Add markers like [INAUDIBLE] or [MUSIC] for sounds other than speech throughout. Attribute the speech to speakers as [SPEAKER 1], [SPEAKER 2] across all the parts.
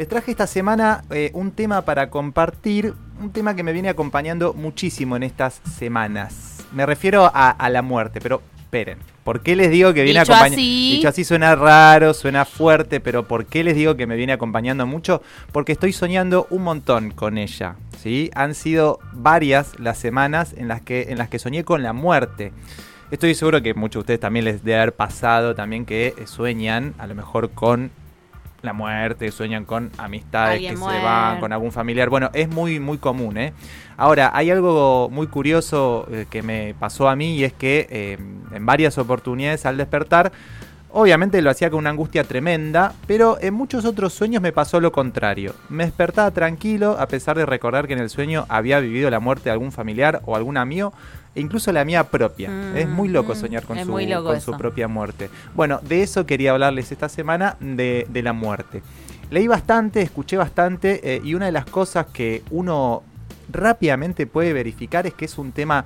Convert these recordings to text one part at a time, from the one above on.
[SPEAKER 1] Les traje esta semana eh, un tema para compartir, un tema que me viene acompañando muchísimo en estas semanas. Me refiero a, a la muerte, pero esperen. ¿Por qué les digo que viene acompañando? Dicho así suena raro, suena fuerte, pero ¿por qué les digo que me viene acompañando mucho? Porque estoy soñando un montón con ella. ¿sí? Han sido varias las semanas en las que, en las que soñé con la muerte. Estoy seguro que muchos de ustedes también les debe haber pasado también que eh, sueñan a lo mejor con la muerte, sueñan con amistades
[SPEAKER 2] Alguien
[SPEAKER 1] que se van, con algún familiar. Bueno, es muy, muy común, ¿eh? Ahora, hay algo muy curioso eh, que me pasó a mí y es que eh, en varias oportunidades al despertar, obviamente lo hacía con una angustia tremenda, pero en muchos otros sueños me pasó lo contrario. Me despertaba tranquilo a pesar de recordar que en el sueño había vivido la muerte de algún familiar o algún amigo. E incluso la mía propia.
[SPEAKER 2] Mm,
[SPEAKER 1] es muy loco
[SPEAKER 2] mm,
[SPEAKER 1] soñar con, su,
[SPEAKER 2] loco
[SPEAKER 1] con su propia muerte. Bueno, de eso quería hablarles esta semana, de, de la muerte. Leí bastante, escuché bastante eh, y una de las cosas que uno rápidamente puede verificar es que es un tema,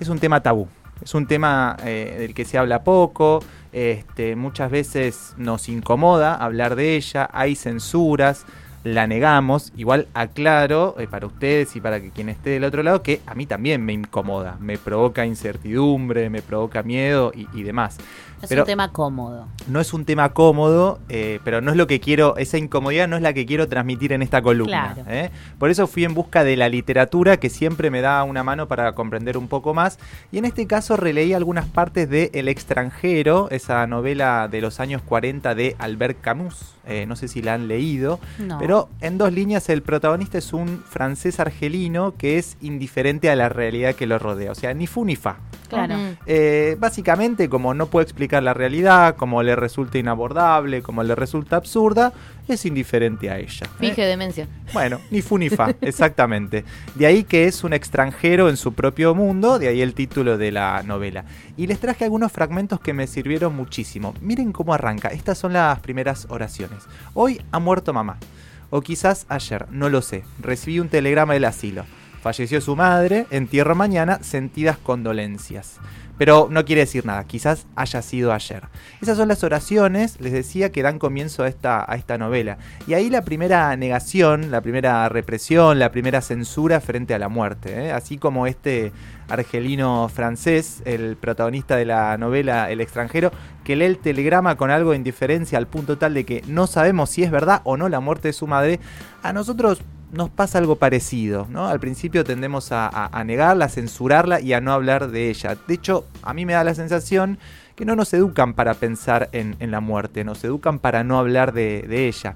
[SPEAKER 1] es un tema tabú. Es un tema eh, del que se habla poco, este, muchas veces nos incomoda hablar de ella, hay censuras, la negamos. Igual aclaro eh, para ustedes y para que quien esté del otro lado que a mí también me incomoda, me provoca incertidumbre, me provoca miedo y, y demás.
[SPEAKER 2] Es
[SPEAKER 1] Pero-
[SPEAKER 2] un tema cómodo.
[SPEAKER 1] No es un tema cómodo, eh, pero no es lo que quiero, esa incomodidad no es la que quiero transmitir en esta columna.
[SPEAKER 2] Claro.
[SPEAKER 1] ¿eh? Por eso fui en busca de la literatura que siempre me da una mano para comprender un poco más. Y en este caso releí algunas partes de El extranjero, esa novela de los años 40 de Albert Camus. Eh, no sé si la han leído.
[SPEAKER 2] No.
[SPEAKER 1] Pero en dos líneas el protagonista es un francés argelino que es indiferente a la realidad que lo rodea. O sea, ni fu ni fa.
[SPEAKER 2] Claro.
[SPEAKER 1] Eh, básicamente, como no puede explicar la realidad, como le resulta inabordable, como le resulta absurda, es indiferente a ella. ¿eh?
[SPEAKER 3] Finge demencia.
[SPEAKER 1] Bueno, ni fu ni fa, [LAUGHS] exactamente. De ahí que es un extranjero en su propio mundo, de ahí el título de la novela. Y les traje algunos fragmentos que me sirvieron muchísimo. Miren cómo arranca. Estas son las primeras oraciones. Hoy ha muerto mamá. O quizás ayer, no lo sé. Recibí un telegrama del asilo. Falleció su madre, entierro mañana, sentidas condolencias. Pero no quiere decir nada, quizás haya sido ayer. Esas son las oraciones, les decía, que dan comienzo a esta, a esta novela. Y ahí la primera negación, la primera represión, la primera censura frente a la muerte. ¿eh? Así como este argelino francés, el protagonista de la novela El extranjero, que lee el telegrama con algo de indiferencia al punto tal de que no sabemos si es verdad o no la muerte de su madre, a nosotros nos pasa algo parecido, ¿no? Al principio tendemos a, negarla, a censurarla y a no hablar de ella. De hecho, a mí me da la sensación que no nos educan para pensar en, la muerte, nos educan para no hablar de, de ella.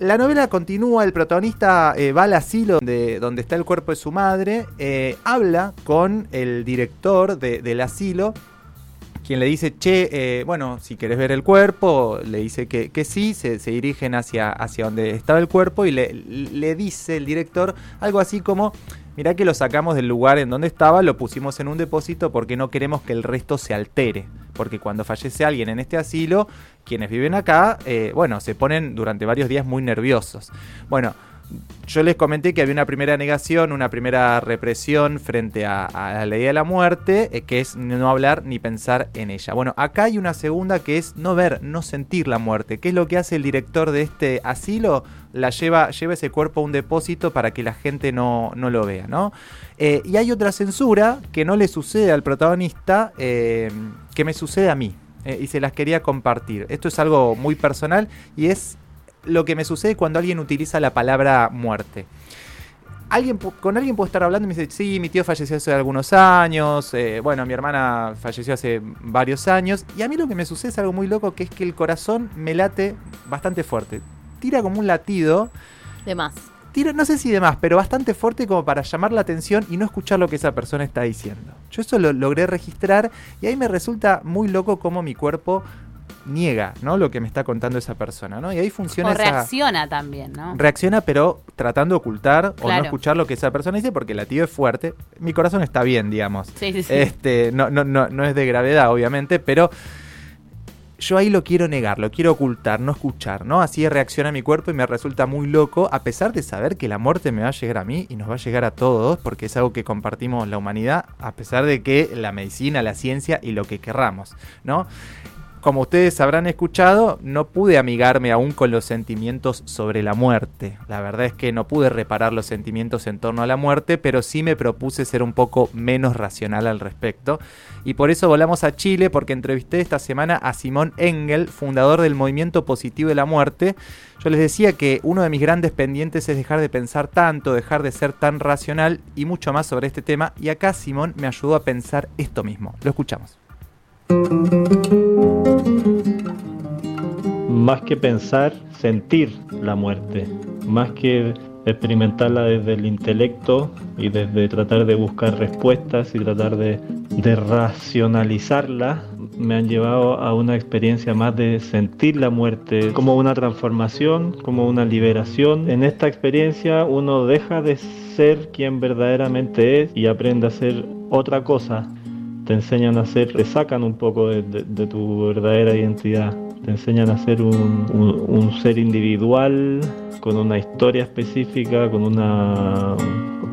[SPEAKER 1] La novela continúa, el protagonista eh, va al asilo donde, donde está el cuerpo de su madre, eh, habla con el director de- del asilo, quien le dice, che, eh, bueno, si querés ver el cuerpo, le dice que, sí, se, se dirigen hacia, hacia donde estaba el cuerpo y le, le dice el director algo así como, mirá que lo sacamos del lugar en donde estaba, lo pusimos en un depósito porque no queremos que el resto se altere, porque cuando fallece alguien en este asilo, quienes viven acá, eh, bueno, se ponen durante varios días muy nerviosos. Bueno, yo les comenté que había una primera negación, una primera represión frente a, la ley de la muerte, eh, que es no hablar ni pensar en ella. Bueno, acá hay una segunda que es no ver, no sentir la muerte. ¿Qué es lo que hace el director de este asilo? La lleva, lleva ese cuerpo a un depósito para que la gente no, no lo vea, ¿no? Eh, y hay otra censura que no le sucede al protagonista, eh, que me sucede a mí. y se las quería compartir. Esto es algo muy personal y es lo que me sucede cuando alguien utiliza la palabra muerte. Alguien, con alguien puedo estar hablando y me dice, sí, mi tío falleció hace algunos años, eh, bueno, mi hermana falleció hace varios años, y a mí lo que me sucede es algo muy loco, que es que el corazón me late bastante fuerte. Tira como un latido,
[SPEAKER 3] De más.
[SPEAKER 1] tira, no sé si de más, pero bastante fuerte como para llamar la atención y no escuchar lo que esa persona está diciendo. Yo eso lo logré registrar y ahí me resulta muy loco cómo mi cuerpo niega, ¿no? Lo que me está contando esa persona, ¿no? Y ahí funciona
[SPEAKER 2] O
[SPEAKER 1] esa...
[SPEAKER 2] reacciona también, ¿no?
[SPEAKER 1] Reacciona, pero tratando de ocultar o no escuchar lo que esa persona dice, porque el latido es fuerte. Mi corazón está bien, digamos.
[SPEAKER 2] Sí, sí, sí.
[SPEAKER 1] Este, no, no, no, no es de gravedad, obviamente, pero yo ahí lo quiero negar, lo quiero ocultar, no escuchar, ¿no? Así reacciona mi cuerpo y me resulta muy loco, a pesar de saber que la muerte me va a llegar a mí y nos va a llegar a todos, porque es algo que compartimos la humanidad, a pesar de que la medicina, la ciencia y lo que querramos, ¿no? Como ustedes habrán escuchado, no pude amigarme aún con los sentimientos sobre la muerte. La verdad es que no pude reparar los sentimientos en torno a la muerte, pero sí me propuse ser un poco menos racional al respecto. Y por eso volamos a Chile, porque entrevisté esta semana a Simón Engel, fundador del Movimiento Positivo de la Muerte. Yo les decía que uno de mis grandes pendientes es dejar de pensar tanto, dejar de ser tan racional y mucho más sobre este tema. Y acá Simón me ayudó a pensar esto mismo. Lo escuchamos.
[SPEAKER 3] Más que pensar, sentir la muerte. Más que experimentarla desde el intelecto y desde tratar de buscar respuestas y tratar de, racionalizarla, me han llevado a una experiencia más de sentir la muerte como una transformación, como una liberación. En esta experiencia uno deja de ser quien verdaderamente es y aprende a ser otra cosa te enseñan a ser, te sacan un poco de, tu verdadera identidad, te enseñan a ser un, ser individual, con una historia específica, con una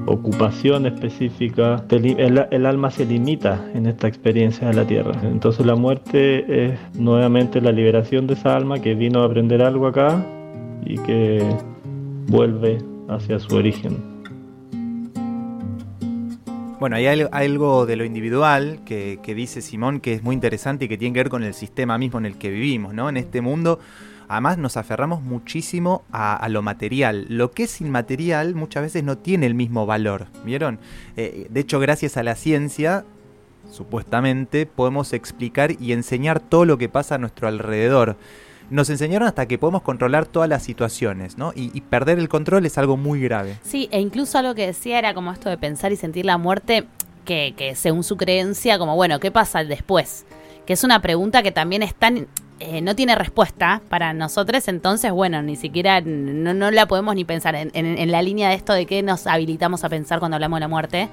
[SPEAKER 3] ocupación específica, el, el, alma se limita en esta experiencia de la tierra. Entonces la muerte es nuevamente la liberación de esa alma que vino a aprender algo acá y que vuelve hacia su origen.
[SPEAKER 1] Bueno, hay algo de lo individual que, dice Simón que es muy interesante y que tiene que ver con el sistema mismo en el que vivimos, ¿no? En este mundo, además nos aferramos muchísimo a, lo material. Lo que es inmaterial muchas veces no tiene el mismo valor, ¿vieron? Eh, de hecho, gracias a la ciencia, supuestamente, podemos explicar y enseñar todo lo que pasa a nuestro alrededor nos enseñaron hasta que podemos controlar todas las situaciones, ¿no? Y, perder el control es algo muy grave.
[SPEAKER 2] Sí, e incluso algo que decía era como esto de pensar y sentir la muerte, que, que según su creencia, como bueno, ¿qué pasa después? Que es una pregunta que también es tan eh, no tiene respuesta para nosotros, entonces, bueno, ni siquiera no, no la podemos ni pensar en, en, la línea de esto de que nos habilitamos a pensar cuando hablamos de la muerte.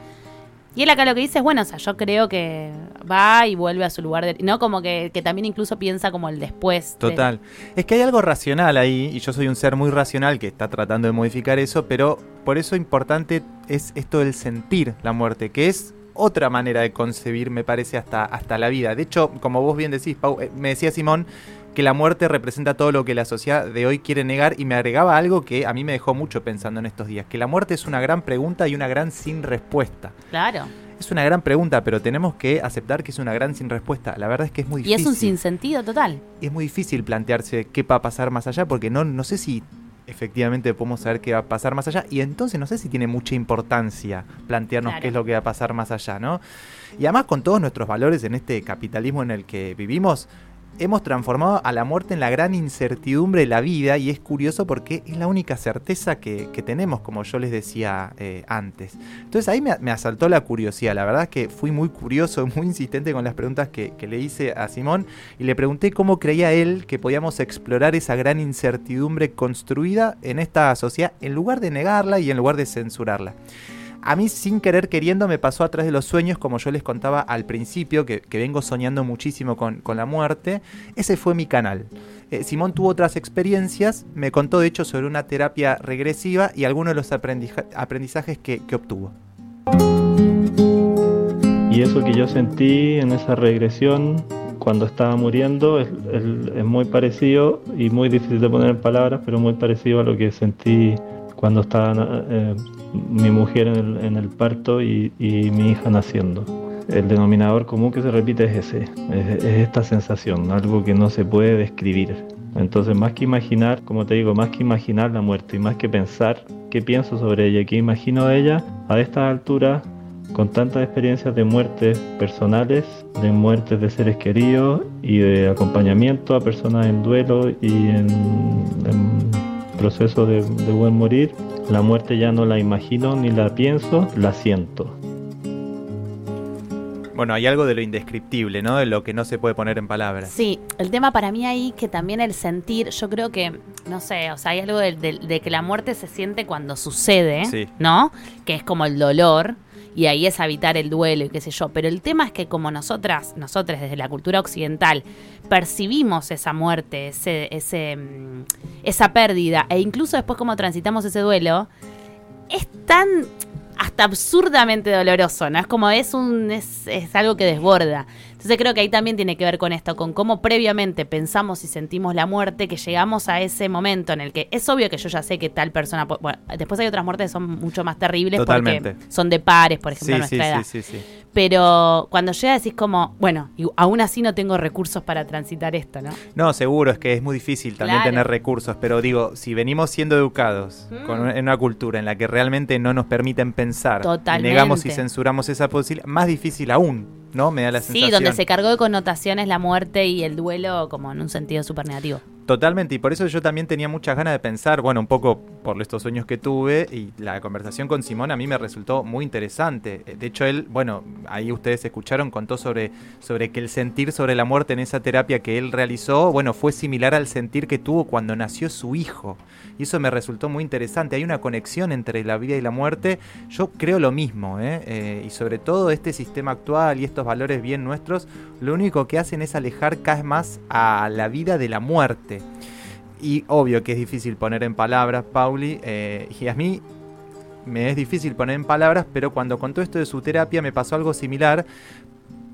[SPEAKER 2] Y él acá lo que dice es, bueno, o sea, yo creo que va y vuelve a su lugar de... ¿No? Como que, también incluso piensa como el después.
[SPEAKER 1] Total. Es que hay algo racional ahí, y yo soy un ser muy racional que está tratando de modificar eso, pero por eso importante es esto del sentir la muerte, que es otra manera de concebir, me parece, hasta, hasta la vida. De hecho, como vos bien decís, eh, me decía Simón, que la muerte representa todo lo que la sociedad de hoy quiere negar y me agregaba algo que a mí me dejó mucho pensando en estos días, que la muerte es una gran pregunta y una gran sin respuesta.
[SPEAKER 2] Claro.
[SPEAKER 1] Es una gran pregunta, pero tenemos que aceptar que es una gran sin respuesta. La verdad es que es muy difícil.
[SPEAKER 2] Y es un sinsentido total.
[SPEAKER 1] Es muy difícil plantearse qué va a pasar más allá, porque no, no sé si efectivamente podemos saber qué va a pasar más allá. Y entonces no sé si tiene mucha importancia plantearnos qué es lo que va a pasar más allá, ¿no? Y además con todos nuestros valores en este capitalismo en el que vivimos, hemos transformado a la muerte en la gran incertidumbre de la vida y es curioso porque es la única certeza que, tenemos, como yo les decía eh, antes. Entonces ahí me, asaltó la curiosidad, la verdad es que fui muy curioso, [LAUGHS] muy insistente con las preguntas que, que le hice a Simón y le pregunté cómo creía él que podíamos explorar esa gran incertidumbre construida en esta sociedad en lugar de negarla y en lugar de censurarla. A mí sin querer queriendo me pasó atrás de los sueños, como yo les contaba al principio, que, vengo soñando muchísimo con, la muerte. Ese fue mi canal. Eh, Simón tuvo otras experiencias, me contó de hecho sobre una terapia regresiva y algunos de los aprendizajes que, obtuvo.
[SPEAKER 3] Y eso que yo sentí en esa regresión cuando estaba muriendo es, muy parecido y muy difícil de poner en palabras, pero muy parecido a lo que sentí cuando estaba eh, mi mujer en el, parto y, mi hija naciendo. El denominador común que se repite es ese, es, esta sensación, algo que no se puede describir. Entonces, más que imaginar, como te digo, más que imaginar la muerte y más que pensar qué pienso sobre ella, qué imagino de ella, a esta altura, con tantas experiencias de muertes personales, de muertes de seres queridos y de acompañamiento a personas en duelo y en, proceso de buen morir, la muerte ya no la imagino ni la pienso, la siento.
[SPEAKER 1] Bueno, hay algo de lo indescriptible, ¿no? De lo que no se puede poner en palabras.
[SPEAKER 2] Sí, el tema para mí ahí que también el sentir, yo creo que, no sé, o sea, hay algo de, que la muerte se siente cuando sucede, ¿no? Que es como el dolor, y ahí es habitar el duelo y qué sé yo. Pero el tema es que como nosotras, nosotras desde la cultura occidental, percibimos esa muerte, ese, ese, mm, esa pérdida, e incluso después como transitamos ese duelo, es tan hasta absurdamente doloroso, ¿no? Es como es un es, es algo que desborda. Entonces creo que ahí también tiene que ver con esto, con cómo previamente pensamos y sentimos la muerte, que llegamos a ese momento en el que es obvio que yo ya sé que tal persona, bueno, después hay otras muertes que son mucho más terribles porque son de pares, por ejemplo, nuestra edad. Sí, sí, sí. Pero cuando llega decís como, bueno, y aún así no tengo recursos para transitar esto, ¿no?
[SPEAKER 1] No, seguro, es que es muy difícil también tener recursos, pero digo, si venimos siendo educados con, en una cultura en la que realmente no nos permiten pensar, negamos y censuramos esa posibilidad, más difícil aún, ¿no? Me da la sensación.
[SPEAKER 2] Sí, donde se cargó de connotaciones la muerte y el duelo como en un sentido súper negativo.
[SPEAKER 1] Totalmente, y por eso yo también tenía muchas ganas de pensar, bueno, un poco por estos sueños que tuve, y la conversación con Simón a mí me resultó muy interesante. De hecho, él, bueno, ahí ustedes escucharon, contó sobre, sobre que el sentir sobre la muerte en esa terapia que él realizó, bueno, fue similar al sentir que tuvo cuando nació su hijo. Y eso me resultó muy interesante. Hay una conexión entre la vida y la muerte. Yo creo lo mismo, ¿eh? Eh, y sobre todo este sistema actual y estos valores bien nuestros, lo único que hacen es alejar cada vez más a la vida de la muerte. Y obvio que es difícil poner en palabras, Pauli, eh, y a mí me es difícil poner en palabras, pero cuando contó esto de su terapia me pasó algo similar,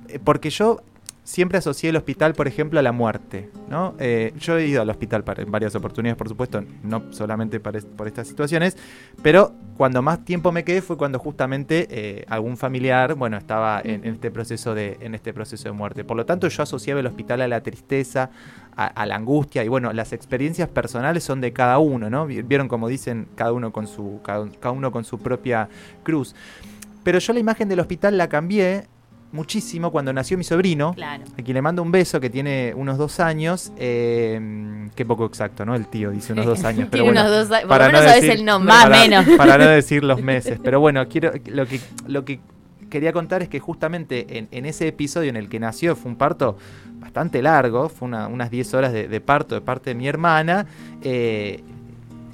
[SPEAKER 1] eh, porque yo siempre asocié el hospital, por ejemplo, a la muerte. ¿no? Eh, yo he ido al hospital en varias oportunidades, por supuesto, no solamente por estas situaciones, pero cuando más tiempo me quedé fue cuando justamente eh, algún familiar, bueno, estaba en, este proceso de, en este proceso de muerte. Por lo tanto, yo asociaba el hospital a la tristeza, a, la angustia, y bueno, las experiencias personales son de cada uno, ¿no? Vieron como dicen, cada uno con su, cada uno con su propia cruz. Pero yo la imagen del hospital la cambié muchísimo cuando nació mi sobrino, a quien le mando un beso, que tiene unos dos años. Eh, qué poco exacto, ¿no? El tío dice unos dos años. [LAUGHS] pero bueno,
[SPEAKER 2] unos dos para no decir, el nombre. Más menos. [LAUGHS]
[SPEAKER 1] Para no decir los [LAUGHS] meses. Pero bueno, quiero lo que, lo que quería contar es que justamente en, ese episodio en el que nació fue un parto bastante largo, fue unas 10 horas de, parto de parte de mi hermana. Eh,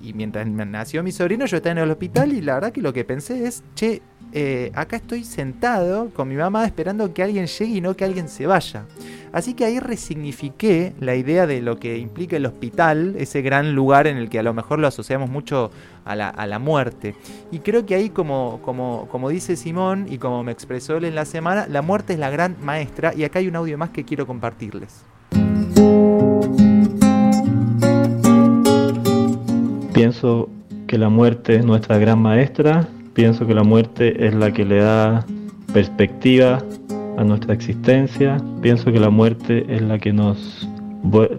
[SPEAKER 1] y mientras nació mi sobrino, yo estaba en el hospital y la verdad que lo que pensé es, che, eh, acá estoy sentado con mi mamá esperando que alguien llegue y no que alguien se vaya. Así que ahí resignifiqué la idea de lo que implica el hospital, ese gran lugar en el que a lo mejor lo asociamos mucho a la, muerte. Y creo que ahí, como, como, como dice Simón y como me expresó él en la semana, la muerte es la gran maestra y acá hay un audio más que quiero compartirles.
[SPEAKER 3] Pienso que la muerte es nuestra gran maestra Pienso que la muerte es la que le da perspectiva a nuestra existencia. Pienso que la muerte es la que nos,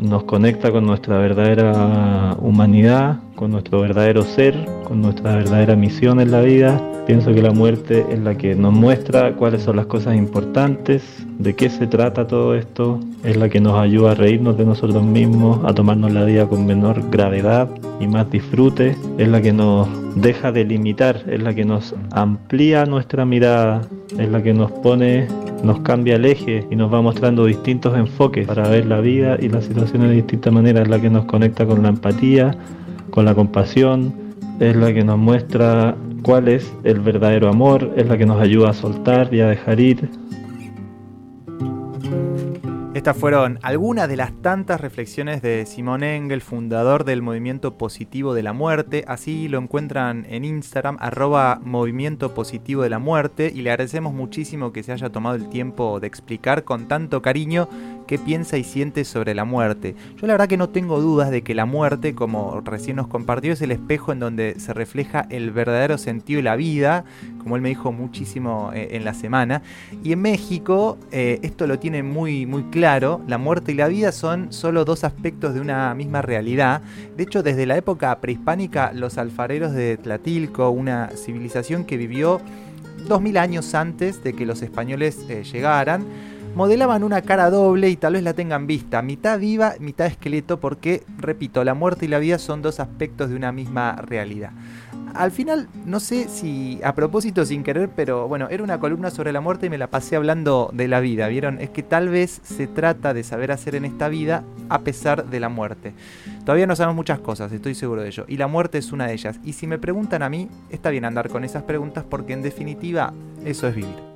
[SPEAKER 3] nos conecta con nuestra verdadera humanidad, con nuestro verdadero ser, con nuestra verdadera misión en la vida. Pienso que la muerte es la que nos muestra cuáles son las cosas importantes, de qué se trata todo esto, es la que nos ayuda a reírnos de nosotros mismos, a tomarnos la vida con menor gravedad y más disfrute, es la que nos deja de limitar, es la que nos amplía nuestra mirada, es la que nos pone, nos cambia el eje y nos va mostrando distintos enfoques para ver la vida y las situaciones de distinta manera, es la que nos conecta con la empatía, con la compasión, es la que nos muestra cuál es el verdadero amor, es la que nos ayuda a soltar y a dejar ir,
[SPEAKER 1] estas fueron algunas de las tantas reflexiones de Simón Engel, fundador del Movimiento Positivo de la Muerte. Así lo encuentran en Instagram, arroba Movimiento Positivo de la Muerte. Y le agradecemos muchísimo que se haya tomado el tiempo de explicar con tanto cariño qué piensa y siente sobre la muerte. Yo la verdad que no tengo dudas de que la muerte, como recién nos compartió, es el espejo en donde se refleja el verdadero sentido de la vida, como él me dijo muchísimo eh, en la semana. Y en México eh, esto lo tiene muy, muy claro, la muerte y la vida son solo dos aspectos de una misma realidad. De hecho, desde la época prehispánica, los alfareros de Tlatilco, una civilización que vivió 2000 años antes de que los españoles eh, llegaran, modelaban una cara doble y tal vez la tengan vista, mitad viva, mitad esqueleto, porque, repito, la muerte y la vida son dos aspectos de una misma realidad. Al final, no sé si a propósito sin querer, pero bueno, era una columna sobre la muerte y me la pasé hablando de la vida, ¿vieron? Es que tal vez se trata de saber hacer en esta vida a pesar de la muerte. Todavía no sabemos muchas cosas, estoy seguro de ello, y la muerte es una de ellas. Y si me preguntan a mí, está bien andar con esas preguntas porque en definitiva eso es vivir.